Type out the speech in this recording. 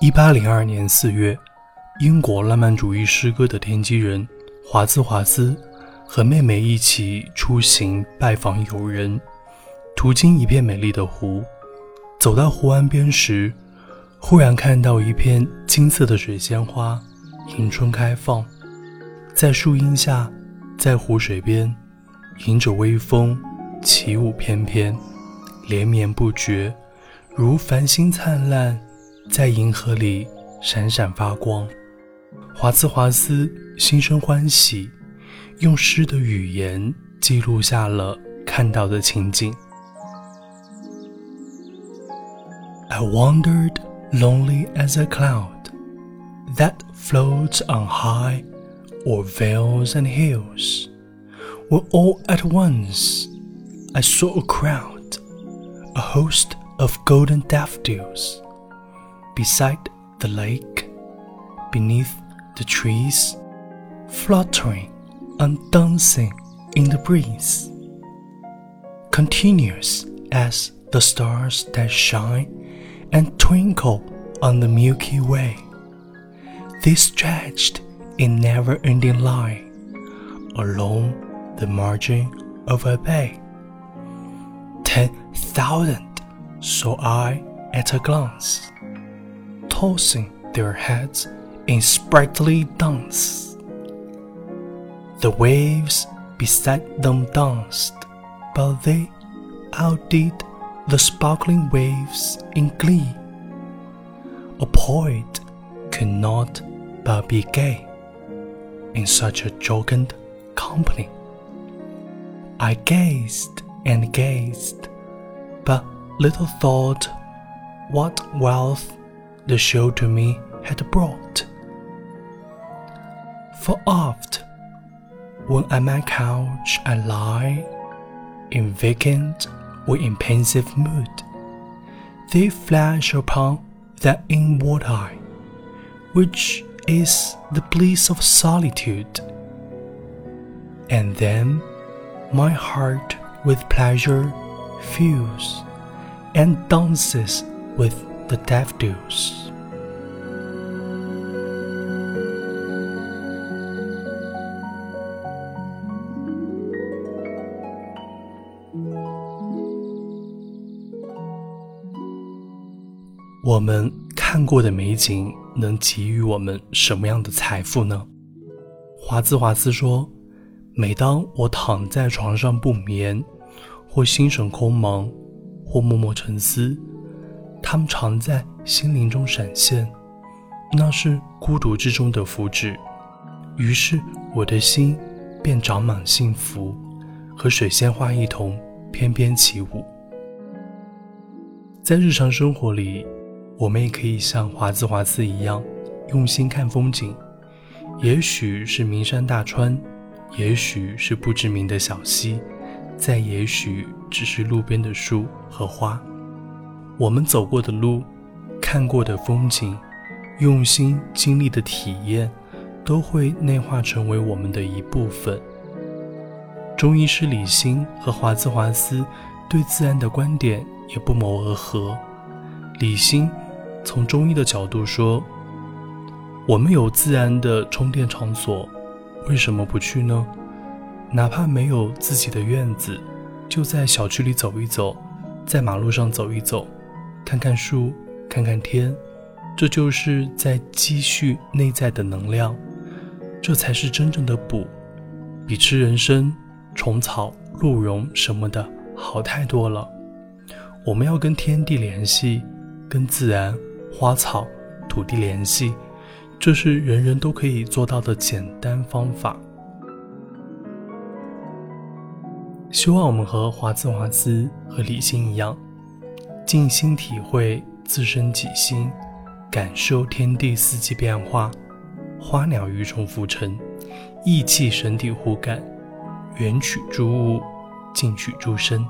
一八零二年四月，英国浪漫主义诗歌的奠基人华兹华斯和妹妹一起出行拜访友人，途经一片美丽的湖。走到湖岸边时，忽然看到一片金色的水仙花迎春开放，在树荫下，在湖水边，迎着微风起舞翩翩，连绵不绝，如繁星灿烂。在银河里闪闪发光，华兹华斯心生欢喜，用诗的语言记录下了看到的情景。I wandered lonely as a cloud that floats on high o'er vales and hills, where all at once I saw a crowd, a host of golden daffodils beside the lake, beneath the trees, fluttering and dancing in the breeze. Continuous as the stars that shine and twinkle on the Milky Way, they stretched in never ending line along the margin of a bay. Ten thousand saw I at a glance tossing their heads in sprightly dance. The waves beside them danced, but they outdid the sparkling waves in glee. A poet could not but be gay in such a jocund company. I gazed and gazed, but little thought what wealth the show to me had brought. For oft, when at my couch I lie, in vacant or in pensive mood, they flash upon that inward eye, which is the bliss of solitude. And then my heart with pleasure fills and dances with The daffodils。看过的美景能给予我们什么样的财富呢？华兹华斯说：“每当我躺在床上不眠，或心神空茫，或默默沉思。”他们常在心灵中闪现，那是孤独之中的福祉。于是我的心便长满幸福，和水仙花一同翩翩起舞。在日常生活里，我们也可以像华兹华斯一样，用心看风景。也许是名山大川，也许是不知名的小溪，再也许只是路边的树和花。我们走过的路，看过的风景，用心经历的体验，都会内化成为我们的一部分。中医师李欣和华兹华斯对自然的观点也不谋而合。李欣从中医的角度说：“我们有自然的充电场所，为什么不去呢？哪怕没有自己的院子，就在小区里走一走，在马路上走一走。”看看树，看看天，这就是在积蓄内在的能量，这才是真正的补，比吃人参、虫草、鹿茸什么的好太多了。我们要跟天地联系，跟自然、花草、土地联系，这是人人都可以做到的简单方法。希望我们和华兹华斯和李欣一样。静心体会自身己心，感受天地四季变化，花鸟鱼虫浮沉，意气神体互感，缘取诸物，静取诸身。